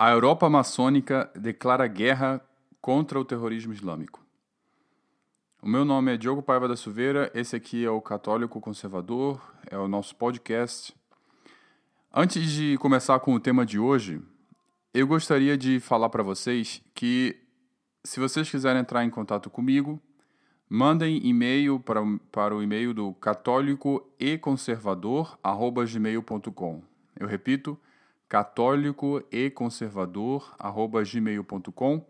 A Europa maçônica declara guerra contra o terrorismo islâmico. O meu nome é Diogo Paiva da Silveira, esse aqui é o Católico Conservador, é o nosso podcast. Antes de começar com o tema de hoje, eu gostaria de falar para vocês que se vocês quiserem entrar em contato comigo, mandem e-mail para, para o e-mail do católico e conservador@gmail.com. Eu repito, católico e conservador@gmail.com.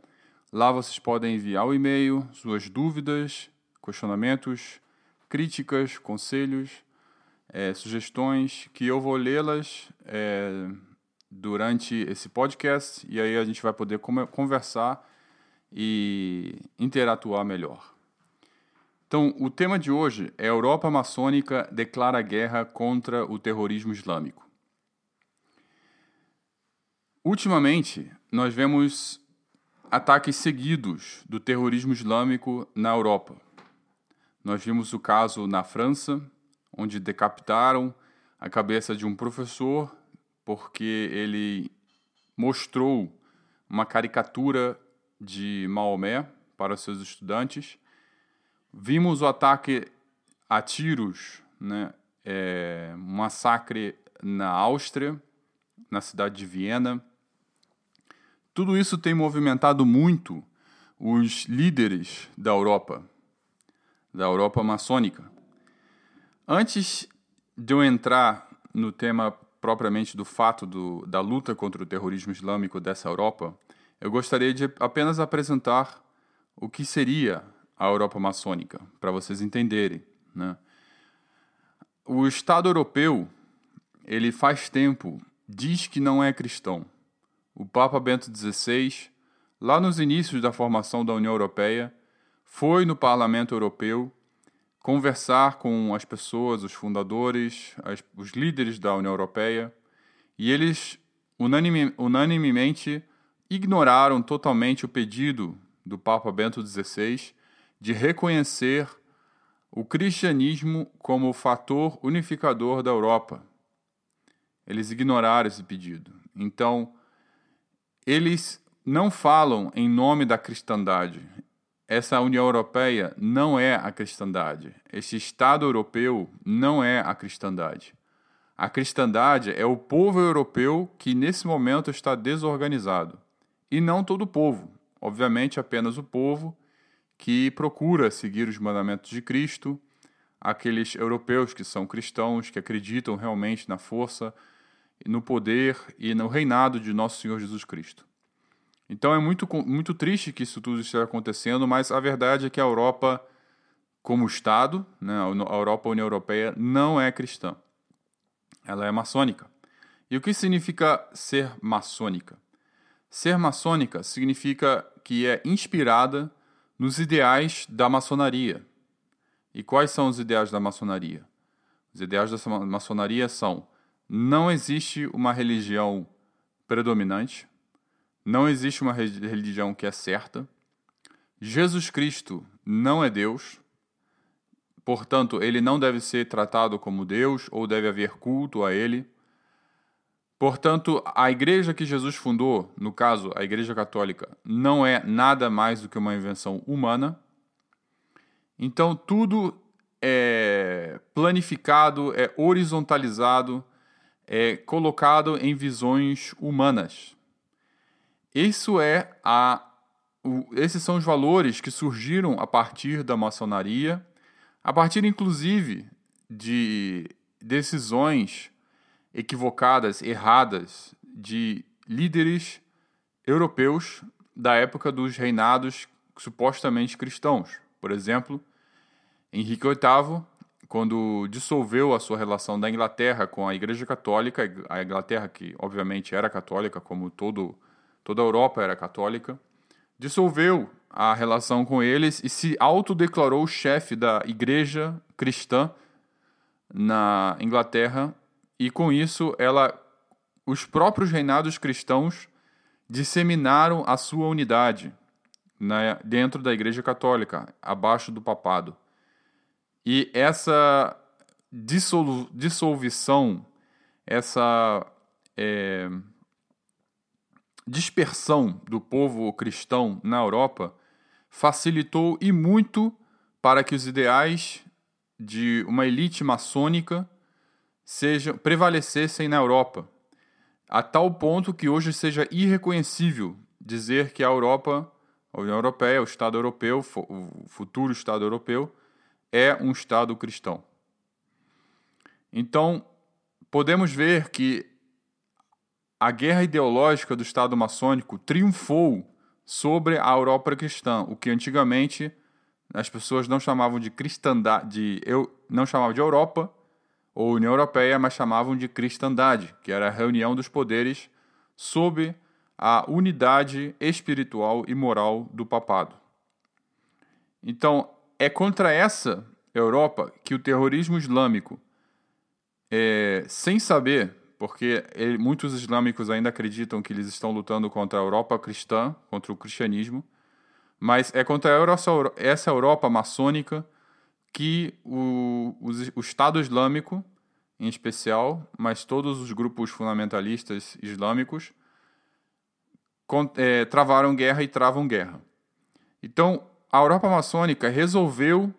Lá vocês podem enviar o e-mail, suas dúvidas, questionamentos, críticas, conselhos, é, sugestões, que eu vou lê-las é, durante esse podcast e aí a gente vai poder conversar e interatuar melhor. Então, o tema de hoje é Europa maçônica declara guerra contra o terrorismo islâmico. Ultimamente, nós vemos ataques seguidos do terrorismo islâmico na Europa. Nós vimos o caso na França, onde decapitaram a cabeça de um professor porque ele mostrou uma caricatura de Maomé para seus estudantes. Vimos o ataque a tiros, né, é, um massacre na Áustria, na cidade de Viena. Tudo isso tem movimentado muito os líderes da Europa, da Europa maçônica. Antes de eu entrar no tema propriamente do fato do, da luta contra o terrorismo islâmico dessa Europa, eu gostaria de apenas apresentar o que seria a Europa maçônica, para vocês entenderem. Né? O Estado europeu, ele faz tempo, diz que não é cristão o Papa Bento XVI, lá nos inícios da formação da União Europeia, foi no Parlamento Europeu conversar com as pessoas, os fundadores, as, os líderes da União Europeia, e eles unanime, unanimemente ignoraram totalmente o pedido do Papa Bento XVI de reconhecer o cristianismo como o fator unificador da Europa. Eles ignoraram esse pedido. Então, eles não falam em nome da cristandade. Essa União Europeia não é a cristandade. Este Estado europeu não é a cristandade. A cristandade é o povo europeu que nesse momento está desorganizado. E não todo o povo, obviamente apenas o povo que procura seguir os mandamentos de Cristo, aqueles europeus que são cristãos, que acreditam realmente na força no poder e no reinado de nosso Senhor Jesus Cristo. Então é muito, muito triste que isso tudo esteja acontecendo, mas a verdade é que a Europa, como Estado, né, a Europa, a União Europeia, não é cristã. Ela é maçônica. E o que significa ser maçônica? Ser maçônica significa que é inspirada nos ideais da maçonaria. E quais são os ideais da maçonaria? Os ideais da maçonaria são não existe uma religião predominante, não existe uma religião que é certa, Jesus Cristo não é Deus, portanto, ele não deve ser tratado como Deus ou deve haver culto a ele. Portanto, a igreja que Jesus fundou, no caso, a Igreja Católica, não é nada mais do que uma invenção humana. Então, tudo é planificado, é horizontalizado é colocado em visões humanas. Isso é a, o, esses são os valores que surgiram a partir da maçonaria, a partir inclusive de decisões equivocadas, erradas de líderes europeus da época dos reinados supostamente cristãos. Por exemplo, Henrique VIII quando dissolveu a sua relação da Inglaterra com a Igreja Católica, a Inglaterra que obviamente era católica, como todo, toda a Europa era católica, dissolveu a relação com eles e se autodeclarou chefe da Igreja cristã na Inglaterra e com isso ela os próprios reinados cristãos disseminaram a sua unidade na, dentro da Igreja Católica, abaixo do papado. E essa dissolu dissolução, essa é, dispersão do povo cristão na Europa facilitou e muito para que os ideais de uma elite maçônica sejam, prevalecessem na Europa, a tal ponto que hoje seja irreconhecível dizer que a Europa, a União Europeia, o Estado europeu, o futuro Estado europeu, é um Estado cristão. Então, podemos ver que a guerra ideológica do Estado maçônico triunfou sobre a Europa cristã, o que antigamente as pessoas não chamavam de cristandade, eu não chamavam de Europa ou União Europeia, mas chamavam de cristandade, que era a reunião dos poderes sob a unidade espiritual e moral do papado. Então, é contra essa Europa que o terrorismo islâmico, é, sem saber, porque ele, muitos islâmicos ainda acreditam que eles estão lutando contra a Europa cristã, contra o cristianismo, mas é contra essa Europa maçônica que o, o, o Estado Islâmico, em especial, mas todos os grupos fundamentalistas islâmicos, é, travaram guerra e travam guerra. Então, a Europa maçônica resolveu,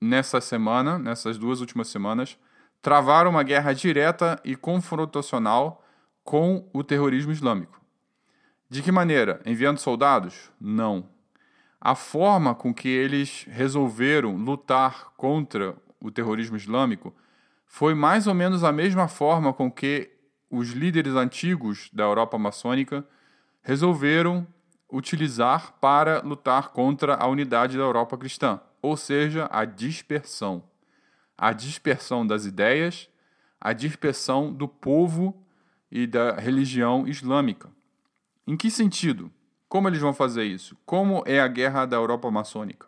nessa semana, nessas duas últimas semanas, travar uma guerra direta e confrontacional com o terrorismo islâmico. De que maneira? Enviando soldados? Não. A forma com que eles resolveram lutar contra o terrorismo islâmico foi mais ou menos a mesma forma com que os líderes antigos da Europa maçônica resolveram utilizar para lutar contra a unidade da Europa cristã, ou seja, a dispersão. A dispersão das ideias, a dispersão do povo e da religião islâmica. Em que sentido? Como eles vão fazer isso? Como é a guerra da Europa maçônica?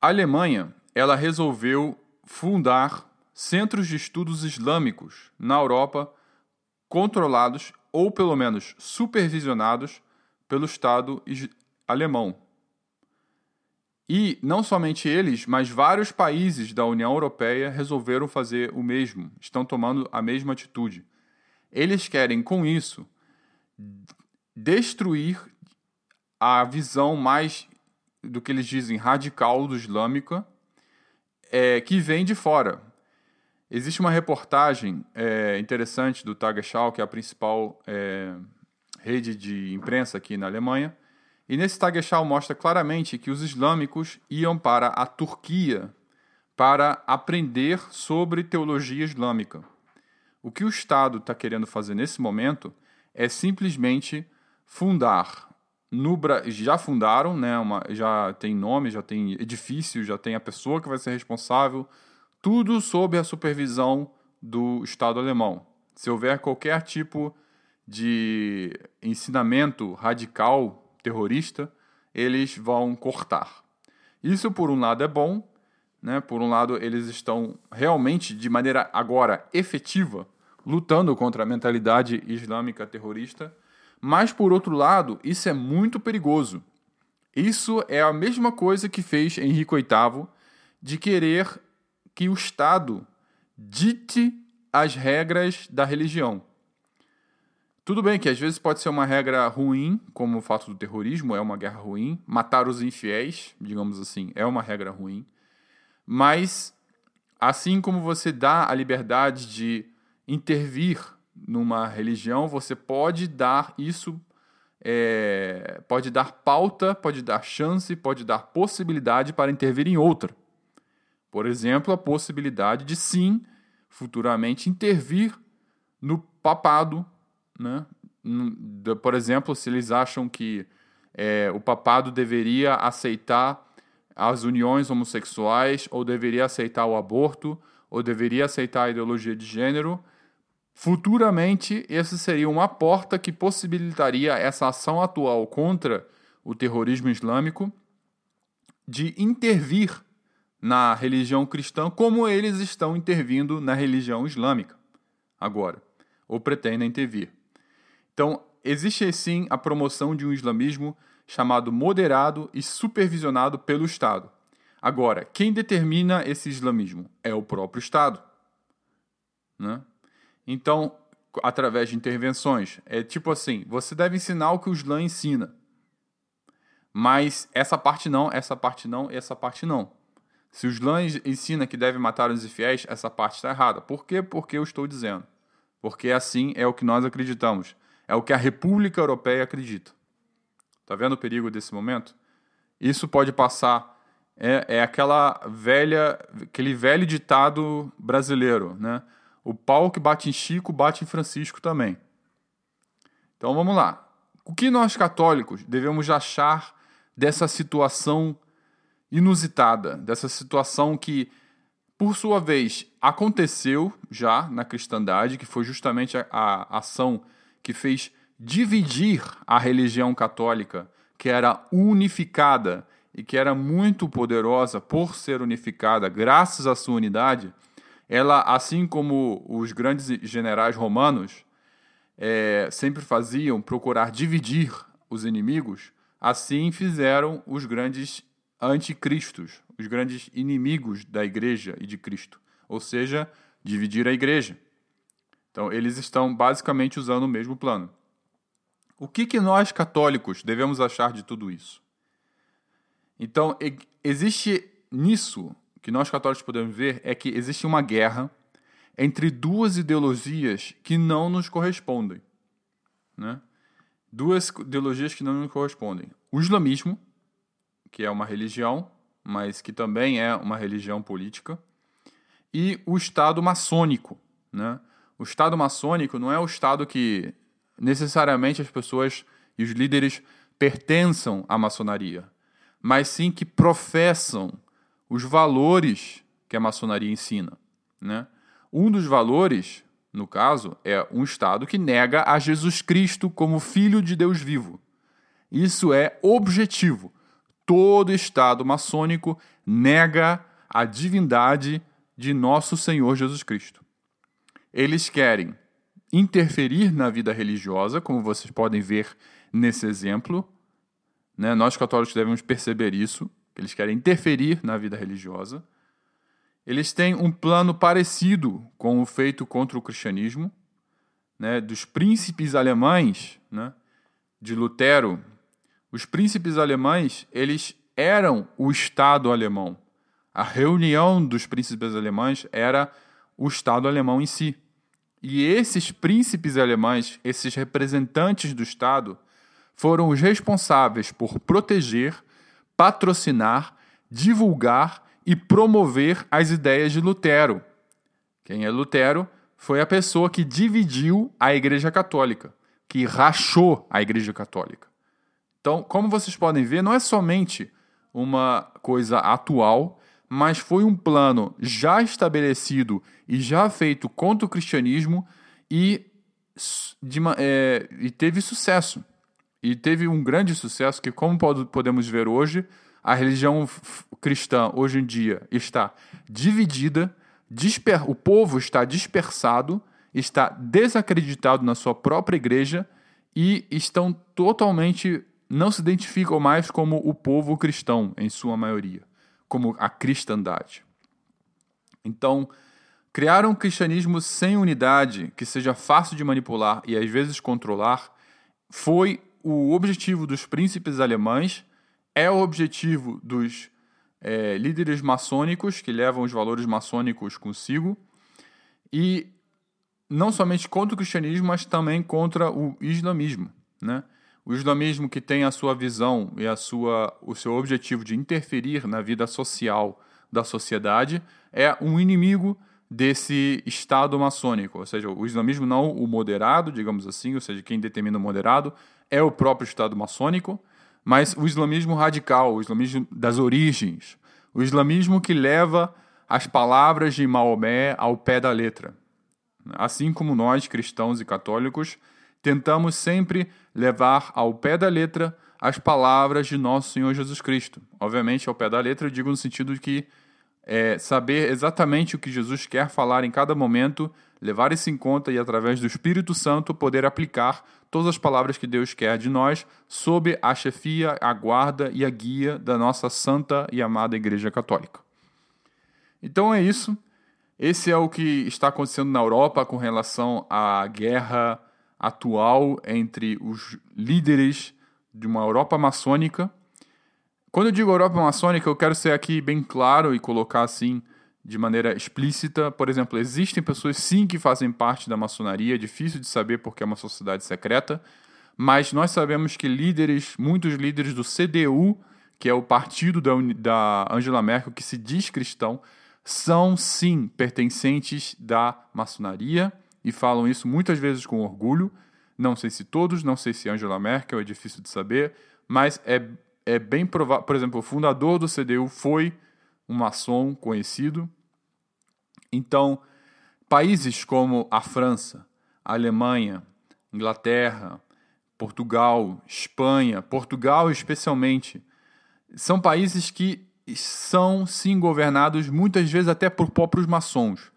A Alemanha, ela resolveu fundar centros de estudos islâmicos na Europa controlados ou pelo menos supervisionados pelo Estado alemão. E não somente eles, mas vários países da União Europeia resolveram fazer o mesmo, estão tomando a mesma atitude. Eles querem, com isso, destruir a visão mais do que eles dizem radical do islâmica, é, que vem de fora. Existe uma reportagem é, interessante do Tagesschau, que é a principal é, rede de imprensa aqui na Alemanha, e nesse Tagesschau mostra claramente que os islâmicos iam para a Turquia para aprender sobre teologia islâmica. O que o Estado está querendo fazer nesse momento é simplesmente fundar no já fundaram, né, uma, já tem nome, já tem edifício, já tem a pessoa que vai ser responsável, tudo sob a supervisão do Estado alemão. Se houver qualquer tipo de ensinamento radical terrorista, eles vão cortar. Isso, por um lado, é bom, né? por um lado, eles estão realmente, de maneira agora efetiva, lutando contra a mentalidade islâmica terrorista, mas, por outro lado, isso é muito perigoso. Isso é a mesma coisa que fez Henrique VIII de querer que o Estado dite as regras da religião. Tudo bem que às vezes pode ser uma regra ruim, como o fato do terrorismo é uma guerra ruim, matar os infiéis, digamos assim, é uma regra ruim. Mas assim como você dá a liberdade de intervir numa religião, você pode dar isso, é, pode dar pauta, pode dar chance, pode dar possibilidade para intervir em outra. Por exemplo, a possibilidade de sim, futuramente, intervir no papado. Né? Por exemplo, se eles acham que é, o papado deveria aceitar as uniões homossexuais, ou deveria aceitar o aborto, ou deveria aceitar a ideologia de gênero, futuramente essa seria uma porta que possibilitaria essa ação atual contra o terrorismo islâmico de intervir na religião cristã como eles estão intervindo na religião islâmica agora, ou pretendem intervir. Então, existe sim a promoção de um islamismo chamado moderado e supervisionado pelo Estado. Agora, quem determina esse islamismo? É o próprio Estado. Né? Então, através de intervenções. É tipo assim: você deve ensinar o que o Islã ensina. Mas essa parte não, essa parte não, essa parte não. Se o Islã ensina que deve matar os infiéis, essa parte está errada. Por quê? Porque eu estou dizendo. Porque assim é o que nós acreditamos. É o que a República Europeia acredita. Tá vendo o perigo desse momento? Isso pode passar. É, é aquela velha, aquele velho ditado brasileiro, né? O pau que bate em Chico bate em Francisco também. Então vamos lá. O que nós católicos devemos achar dessa situação inusitada, dessa situação que, por sua vez, aconteceu já na cristandade, que foi justamente a, a ação que fez dividir a religião católica, que era unificada e que era muito poderosa por ser unificada, graças à sua unidade, ela, assim como os grandes generais romanos é, sempre faziam, procurar dividir os inimigos, assim fizeram os grandes anticristos, os grandes inimigos da igreja e de Cristo, ou seja, dividir a igreja. Então, eles estão basicamente usando o mesmo plano. O que, que nós católicos devemos achar de tudo isso? Então, existe nisso que nós católicos podemos ver é que existe uma guerra entre duas ideologias que não nos correspondem. Né? Duas ideologias que não nos correspondem. O islamismo, que é uma religião, mas que também é uma religião política, e o Estado maçônico. Né? O Estado maçônico não é o Estado que necessariamente as pessoas e os líderes pertençam à maçonaria, mas sim que professam os valores que a maçonaria ensina. Né? Um dos valores, no caso, é um Estado que nega a Jesus Cristo como Filho de Deus vivo. Isso é objetivo todo Estado maçônico nega a divindade de nosso Senhor Jesus Cristo. Eles querem interferir na vida religiosa, como vocês podem ver nesse exemplo. Né? Nós católicos devemos perceber isso, eles querem interferir na vida religiosa. Eles têm um plano parecido com o feito contra o cristianismo, né? dos príncipes alemães, né? de Lutero, os príncipes alemães, eles eram o Estado alemão. A reunião dos príncipes alemães era o Estado alemão em si. E esses príncipes alemães, esses representantes do Estado, foram os responsáveis por proteger, patrocinar, divulgar e promover as ideias de Lutero. Quem é Lutero foi a pessoa que dividiu a Igreja Católica, que rachou a Igreja Católica. Então, como vocês podem ver, não é somente uma coisa atual, mas foi um plano já estabelecido e já feito contra o cristianismo e, de, é, e teve sucesso. E teve um grande sucesso que, como podemos ver hoje, a religião cristã hoje em dia está dividida, o povo está dispersado, está desacreditado na sua própria igreja e estão totalmente não se identificam mais como o povo cristão, em sua maioria, como a cristandade. Então, criar um cristianismo sem unidade, que seja fácil de manipular e às vezes controlar, foi o objetivo dos príncipes alemães, é o objetivo dos é, líderes maçônicos, que levam os valores maçônicos consigo, e não somente contra o cristianismo, mas também contra o islamismo. Né? O islamismo que tem a sua visão e a sua, o seu objetivo de interferir na vida social da sociedade é um inimigo desse Estado maçônico. Ou seja, o islamismo não o moderado, digamos assim, ou seja, quem determina o moderado é o próprio Estado maçônico, mas o islamismo radical, o islamismo das origens, o islamismo que leva as palavras de Maomé ao pé da letra. Assim como nós, cristãos e católicos, tentamos sempre levar ao pé da letra as palavras de nosso Senhor Jesus Cristo. Obviamente, ao pé da letra, eu digo no sentido de que é, saber exatamente o que Jesus quer falar em cada momento, levar isso em conta e, através do Espírito Santo, poder aplicar todas as palavras que Deus quer de nós sob a chefia, a guarda e a guia da nossa santa e amada Igreja Católica. Então é isso. Esse é o que está acontecendo na Europa com relação à guerra atual entre os líderes de uma Europa maçônica. Quando eu digo Europa maçônica, eu quero ser aqui bem claro e colocar assim de maneira explícita. Por exemplo, existem pessoas sim que fazem parte da maçonaria, é difícil de saber porque é uma sociedade secreta, mas nós sabemos que líderes, muitos líderes do CDU, que é o partido da, da Angela Merkel, que se diz cristão, são sim pertencentes da maçonaria e falam isso muitas vezes com orgulho. Não sei se todos, não sei se Angela Merkel, é difícil de saber, mas é, é bem provável. Por exemplo, o fundador do CDU foi um maçom conhecido. Então, países como a França, a Alemanha, Inglaterra, Portugal, Espanha, Portugal especialmente, são países que são sim governados muitas vezes até por próprios maçons.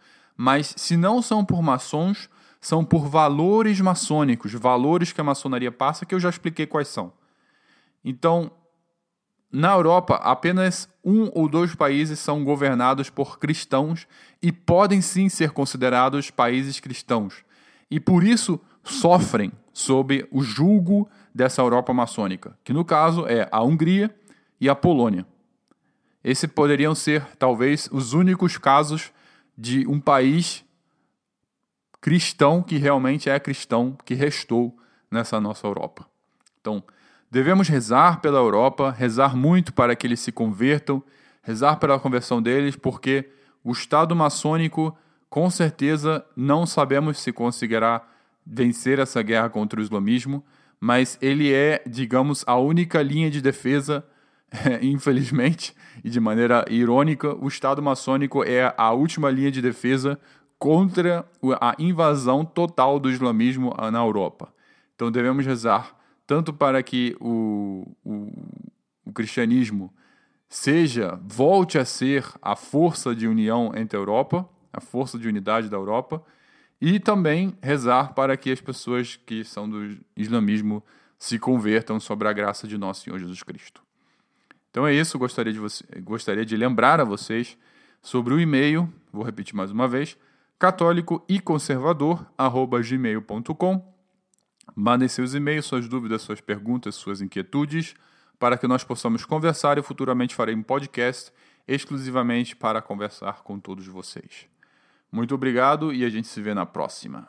Mas se não são por maçons, são por valores maçônicos, valores que a maçonaria passa, que eu já expliquei quais são. Então, na Europa, apenas um ou dois países são governados por cristãos e podem sim ser considerados países cristãos. E por isso sofrem sob o julgo dessa Europa maçônica, que no caso é a Hungria e a Polônia. Esses poderiam ser, talvez, os únicos casos de um país cristão que realmente é cristão que restou nessa nossa Europa. Então, devemos rezar pela Europa, rezar muito para que eles se convertam, rezar pela conversão deles, porque o Estado maçônico, com certeza, não sabemos se conseguirá vencer essa guerra contra o islamismo, mas ele é, digamos, a única linha de defesa infelizmente, e de maneira irônica, o Estado maçônico é a última linha de defesa contra a invasão total do islamismo na Europa. Então devemos rezar tanto para que o, o, o cristianismo seja, volte a ser a força de união entre a Europa, a força de unidade da Europa, e também rezar para que as pessoas que são do islamismo se convertam sobre a graça de nosso Senhor Jesus Cristo. Então é isso, gostaria de, você, gostaria de lembrar a vocês sobre o e-mail, vou repetir mais uma vez, católico e. Mandem seus e-mails, suas dúvidas, suas perguntas, suas inquietudes, para que nós possamos conversar e futuramente farei um podcast exclusivamente para conversar com todos vocês. Muito obrigado e a gente se vê na próxima.